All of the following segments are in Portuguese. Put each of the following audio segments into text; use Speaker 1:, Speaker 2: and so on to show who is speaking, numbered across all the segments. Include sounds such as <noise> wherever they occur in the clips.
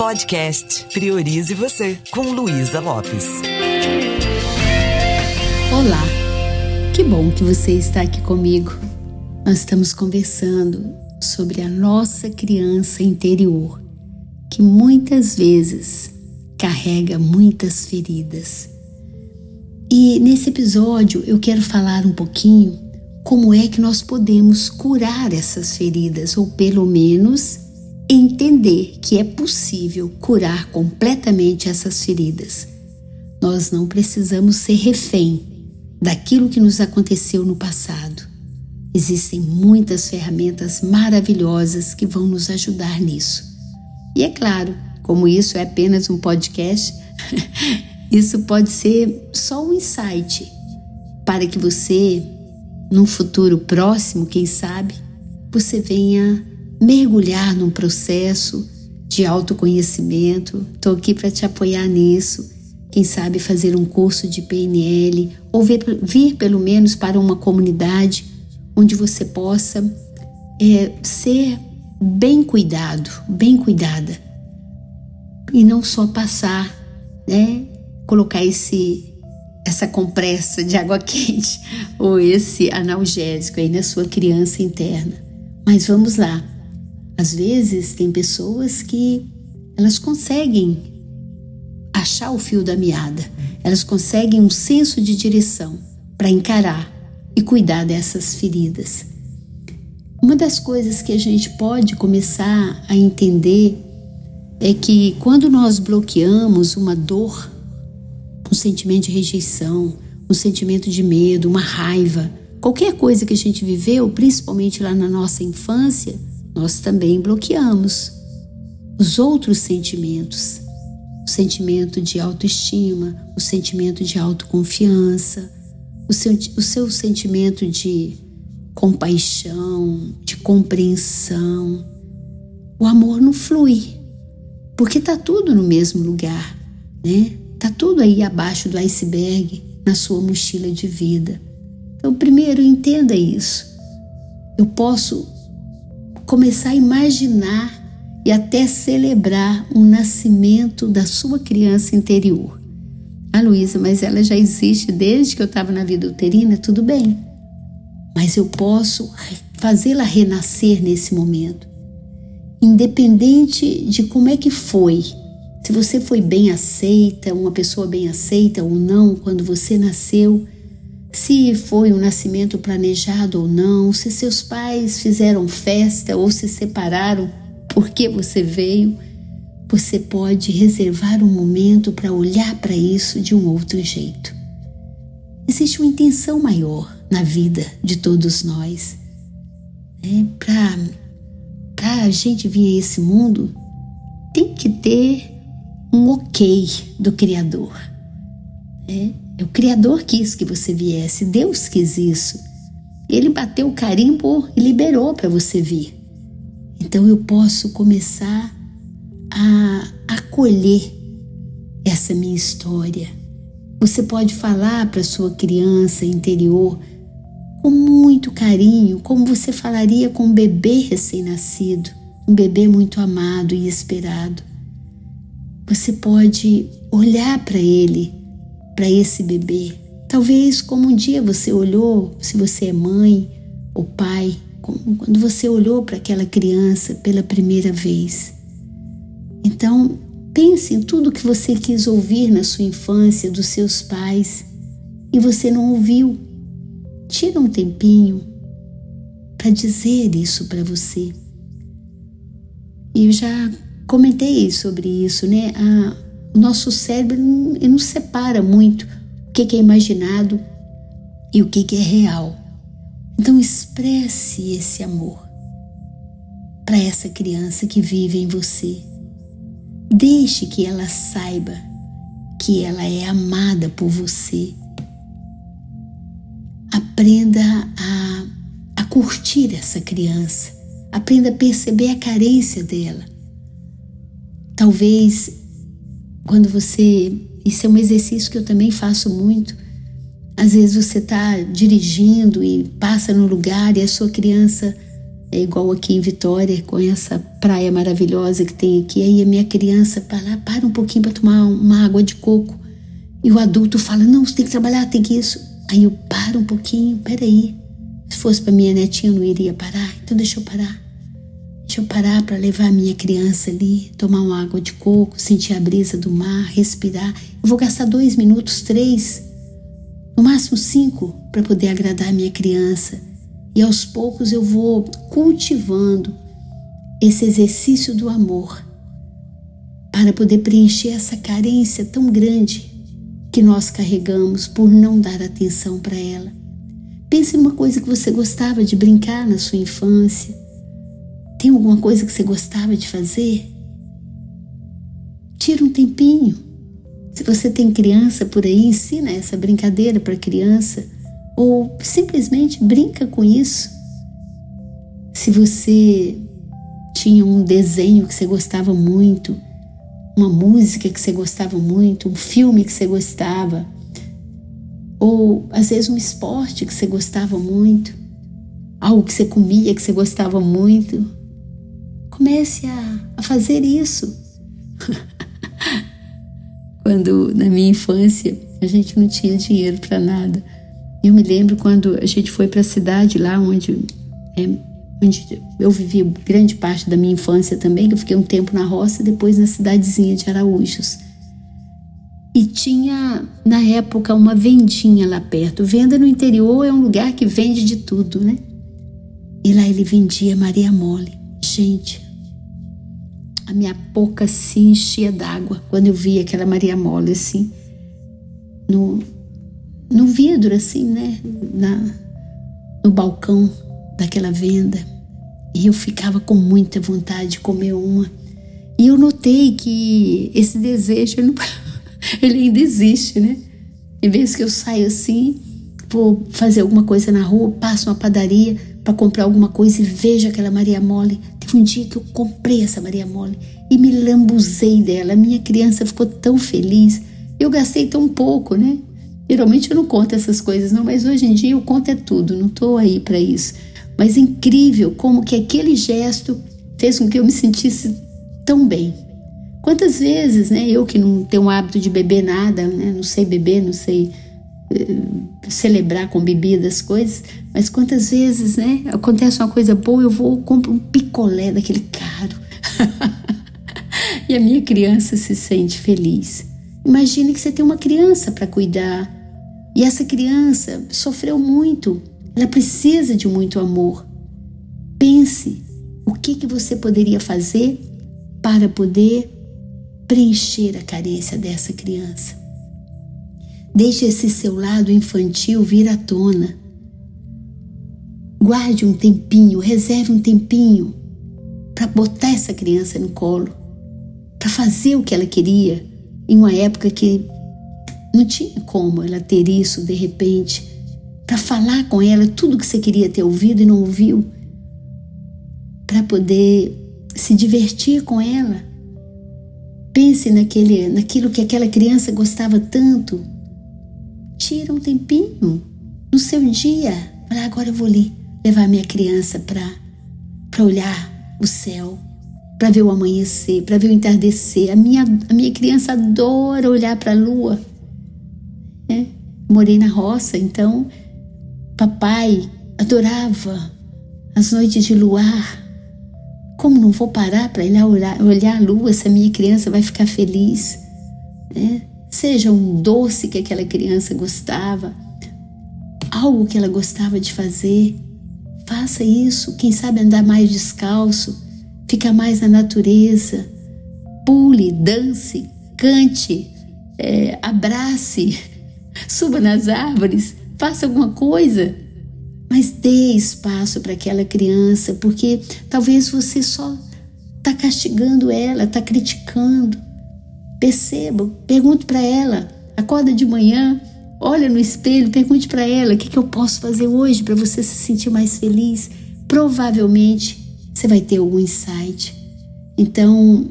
Speaker 1: Podcast Priorize Você, com Luísa Lopes.
Speaker 2: Olá, que bom que você está aqui comigo. Nós estamos conversando sobre a nossa criança interior, que muitas vezes carrega muitas feridas. E nesse episódio eu quero falar um pouquinho como é que nós podemos curar essas feridas, ou pelo menos entender que é possível curar completamente essas feridas. Nós não precisamos ser refém daquilo que nos aconteceu no passado. Existem muitas ferramentas maravilhosas que vão nos ajudar nisso. E é claro, como isso é apenas um podcast, <laughs> isso pode ser só um insight para que você, num futuro próximo, quem sabe, você venha mergulhar num processo de autoconhecimento. Estou aqui para te apoiar nisso. Quem sabe fazer um curso de PNL ou vir, vir pelo menos para uma comunidade onde você possa é, ser bem cuidado, bem cuidada e não só passar, né? Colocar esse essa compressa de água <laughs> quente ou esse analgésico aí na sua criança interna. Mas vamos lá. Às vezes tem pessoas que elas conseguem achar o fio da meada, elas conseguem um senso de direção para encarar e cuidar dessas feridas. Uma das coisas que a gente pode começar a entender é que quando nós bloqueamos uma dor, um sentimento de rejeição, um sentimento de medo, uma raiva, qualquer coisa que a gente viveu, principalmente lá na nossa infância, nós também bloqueamos os outros sentimentos. O sentimento de autoestima, o sentimento de autoconfiança, o seu, o seu sentimento de compaixão, de compreensão. O amor não flui, porque está tudo no mesmo lugar, né? Está tudo aí abaixo do iceberg, na sua mochila de vida. Então, primeiro, entenda isso. Eu posso começar a imaginar e até celebrar o nascimento da sua criança interior. Ah, Luísa, mas ela já existe desde que eu estava na vida uterina, tudo bem. Mas eu posso fazê-la renascer nesse momento. Independente de como é que foi, se você foi bem aceita, uma pessoa bem aceita ou não quando você nasceu, se foi um nascimento planejado ou não, se seus pais fizeram festa ou se separaram porque você veio, você pode reservar um momento para olhar para isso de um outro jeito. Existe uma intenção maior na vida de todos nós. É, para a gente vir a esse mundo, tem que ter um ok do Criador. É, é o Criador quis que você viesse, Deus quis isso. Ele bateu o carimbo e liberou para você vir. Então eu posso começar a acolher essa minha história. Você pode falar para sua criança interior com muito carinho, como você falaria com um bebê recém-nascido, um bebê muito amado e esperado. Você pode olhar para ele para esse bebê. Talvez como um dia você olhou, se você é mãe ou pai, quando você olhou para aquela criança pela primeira vez. Então, pense em tudo que você quis ouvir na sua infância dos seus pais e você não ouviu. Tira um tempinho para dizer isso para você. E eu já comentei sobre isso, né? A, o nosso cérebro não, não separa muito o que, é imaginado e o que, que é real. Então expresse esse amor para essa criança que vive em você. Deixe que ela saiba que ela é amada por você. Aprenda a, a curtir essa criança. Aprenda a perceber a carência dela. Talvez quando você. Isso é um exercício que eu também faço muito. Às vezes você está dirigindo e passa no lugar e a sua criança é igual aqui em Vitória, com essa praia maravilhosa que tem aqui. Aí a minha criança fala, para um pouquinho para tomar uma água de coco. E o adulto fala, não, você tem que trabalhar, tem que isso. Aí eu paro um pouquinho, peraí. Se fosse para minha netinha, eu não iria parar. Então deixa eu parar. Deixa eu parar para levar a minha criança ali, tomar uma água de coco, sentir a brisa do mar, respirar. Eu vou gastar dois minutos, três, no máximo cinco, para poder agradar a minha criança e aos poucos eu vou cultivando esse exercício do amor para poder preencher essa carência tão grande que nós carregamos por não dar atenção para ela. Pense numa coisa que você gostava de brincar na sua infância. Tem alguma coisa que você gostava de fazer? Tira um tempinho. Se você tem criança por aí, ensina essa brincadeira para criança ou simplesmente brinca com isso. Se você tinha um desenho que você gostava muito, uma música que você gostava muito, um filme que você gostava, ou às vezes um esporte que você gostava muito, algo que você comia que você gostava muito, comece a, a fazer isso. <laughs> Quando na minha infância a gente não tinha dinheiro para nada eu me lembro quando a gente foi para a cidade lá onde, é, onde eu vivi grande parte da minha infância também, que eu fiquei um tempo na roça e depois na cidadezinha de Araújos. E tinha, na época, uma vendinha lá perto. Venda no interior é um lugar que vende de tudo, né? E lá ele vendia Maria Mole. Gente, a minha boca se enchia d'água quando eu via aquela Maria Mole assim, no, no vidro, assim, né? Na, no balcão daquela venda. E eu ficava com muita vontade de comer uma. E eu notei que esse desejo, ele, <laughs> ele ainda existe, né? Em vez que eu saio assim, vou fazer alguma coisa na rua, passo uma padaria para comprar alguma coisa e vejo aquela Maria Mole. Um dia que eu comprei essa Maria Mole e me lambuzei dela. A minha criança ficou tão feliz. Eu gastei tão pouco, né? Geralmente eu não conto essas coisas, não, mas hoje em dia eu conto é tudo, não estou aí para isso. Mas é incrível como que aquele gesto fez com que eu me sentisse tão bem. Quantas vezes, né, eu que não tenho o hábito de beber nada, né, não sei beber, não sei celebrar com bebida as coisas, mas quantas vezes, né, acontece uma coisa boa, eu vou compro um picolé daquele caro. <laughs> e a minha criança se sente feliz. Imagine que você tem uma criança para cuidar, e essa criança sofreu muito, ela precisa de muito amor. Pense o que, que você poderia fazer para poder preencher a carência dessa criança. Deixe esse seu lado infantil vir à tona. Guarde um tempinho, reserve um tempinho para botar essa criança no colo, para fazer o que ela queria em uma época que não tinha como ela ter isso de repente, para falar com ela tudo que você queria ter ouvido e não ouviu, para poder se divertir com ela. Pense naquele, naquilo que aquela criança gostava tanto. Tira um tempinho no seu dia. Fala, agora eu vou ali levar minha criança para olhar o céu, para ver o amanhecer, para ver o entardecer. A minha, a minha criança adora olhar para a lua né? Morei na roça, então papai adorava as noites de luar. Como não vou parar para ir lá olhar, olhar a lua se a minha criança vai ficar feliz? Né? Seja um doce que aquela criança gostava, algo que ela gostava de fazer. Faça isso. Quem sabe andar mais descalço, ficar mais na natureza. Pule, dance, cante, é, abrace <laughs> suba nas árvores, faça alguma coisa. Mas dê espaço para aquela criança, porque talvez você só está castigando ela, está criticando. Perceba, pergunte para ela, acorda de manhã, olha no espelho, pergunte para ela o que, que eu posso fazer hoje para você se sentir mais feliz. Provavelmente você vai ter algum insight. Então,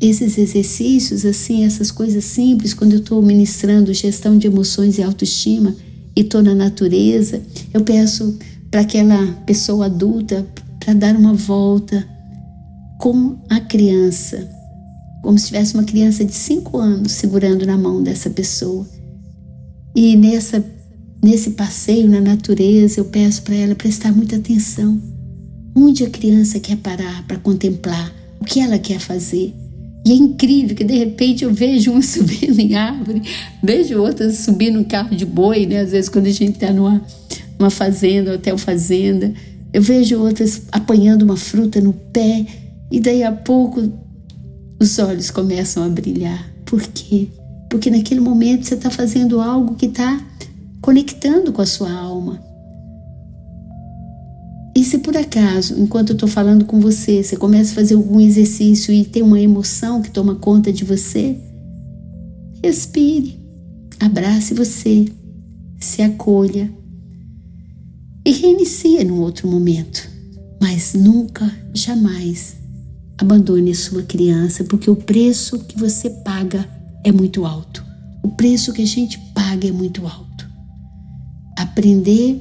Speaker 2: esses exercícios, assim, essas coisas simples, quando eu estou ministrando gestão de emoções e autoestima e estou na natureza, eu peço para aquela pessoa adulta, para dar uma volta com a criança, como se tivesse uma criança de cinco anos segurando na mão dessa pessoa. E nessa, nesse passeio na natureza, eu peço para ela prestar muita atenção. Onde a criança quer parar para contemplar o que ela quer fazer. E é incrível que de repente eu vejo uma <laughs> subindo em árvore, vejo outra subindo um carro de boi, né? Às vezes quando a gente está numa, numa fazenda, hotel fazenda, eu vejo outras apanhando uma fruta no pé e daí a pouco os olhos começam a brilhar. Por quê? Porque naquele momento você está fazendo algo que está conectando com a sua alma. E se por acaso, enquanto eu estou falando com você, você começa a fazer algum exercício e tem uma emoção que toma conta de você, respire, abrace você, se acolha e reinicie num outro momento. Mas nunca, jamais abandone a sua criança, porque o preço que você paga é muito alto. O preço que a gente paga é muito alto. Aprender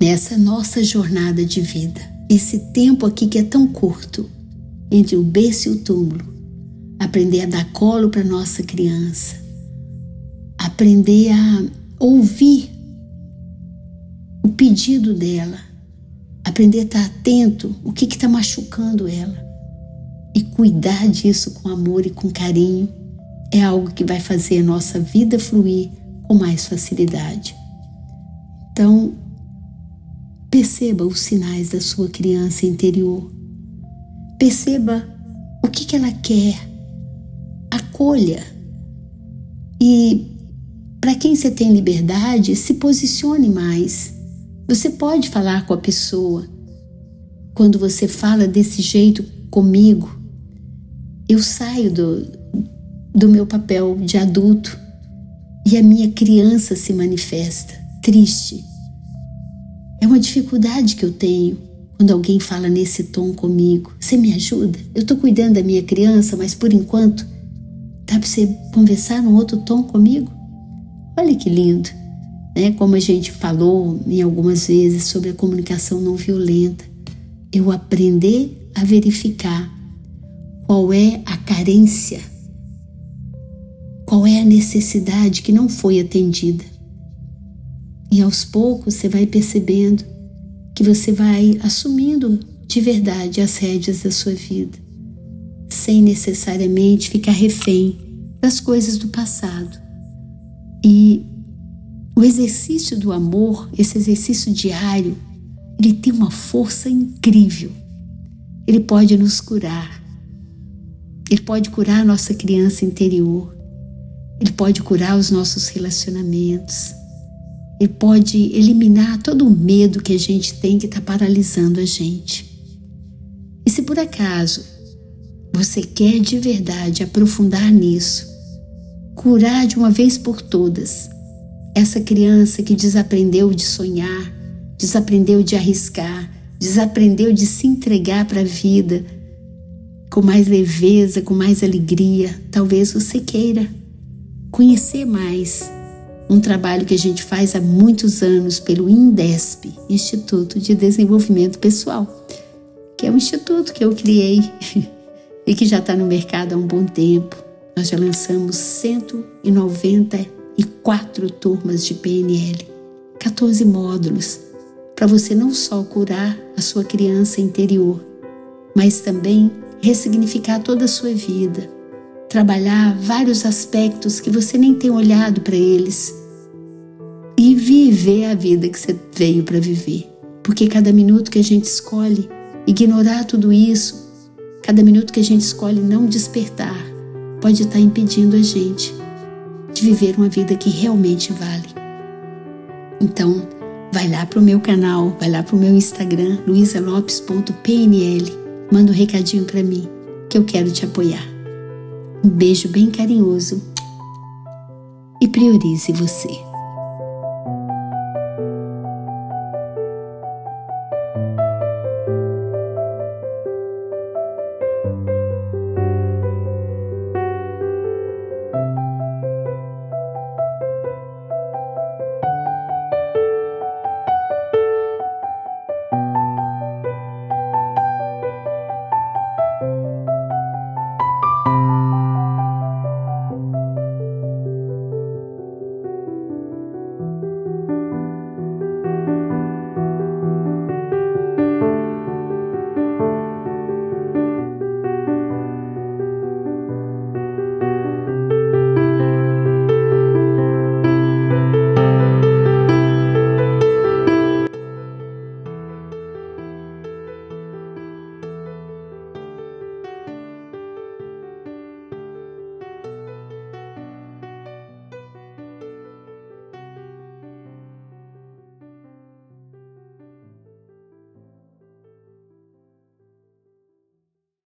Speaker 2: nessa nossa jornada de vida, esse tempo aqui que é tão curto entre o berço e o túmulo, aprender a dar colo para nossa criança, aprender a ouvir o pedido dela, aprender a estar atento o que está machucando ela e cuidar disso com amor e com carinho é algo que vai fazer a nossa vida fluir com mais facilidade. Então, Perceba os sinais da sua criança interior. Perceba o que, que ela quer. Acolha. E para quem você tem liberdade, se posicione mais. Você pode falar com a pessoa. Quando você fala desse jeito comigo, eu saio do, do meu papel de adulto e a minha criança se manifesta triste, é uma dificuldade que eu tenho quando alguém fala nesse tom comigo. Você me ajuda? Eu estou cuidando da minha criança, mas por enquanto dá para você conversar num outro tom comigo? Olha que lindo, né? Como a gente falou em algumas vezes sobre a comunicação não violenta. Eu aprender a verificar qual é a carência, qual é a necessidade que não foi atendida e aos poucos você vai percebendo que você vai assumindo de verdade as rédeas da sua vida, sem necessariamente ficar refém das coisas do passado. E o exercício do amor, esse exercício diário, ele tem uma força incrível. Ele pode nos curar. Ele pode curar nossa criança interior. Ele pode curar os nossos relacionamentos. Ele pode eliminar todo o medo que a gente tem que está paralisando a gente. E se por acaso você quer de verdade aprofundar nisso, curar de uma vez por todas essa criança que desaprendeu de sonhar, desaprendeu de arriscar, desaprendeu de se entregar para a vida com mais leveza, com mais alegria, talvez você queira conhecer mais um trabalho que a gente faz há muitos anos pelo INDESP, Instituto de Desenvolvimento Pessoal, que é um instituto que eu criei <laughs> e que já está no mercado há um bom tempo. Nós já lançamos 194 turmas de PNL, 14 módulos, para você não só curar a sua criança interior, mas também ressignificar toda a sua vida, trabalhar vários aspectos que você nem tem olhado para eles e viver a vida que você veio para viver. Porque cada minuto que a gente escolhe ignorar tudo isso, cada minuto que a gente escolhe não despertar, pode estar impedindo a gente de viver uma vida que realmente vale. Então, vai lá para o meu canal, vai lá para o meu Instagram, luisalopes.pnl, manda um recadinho para mim, que eu quero te apoiar. Um beijo bem carinhoso e priorize você.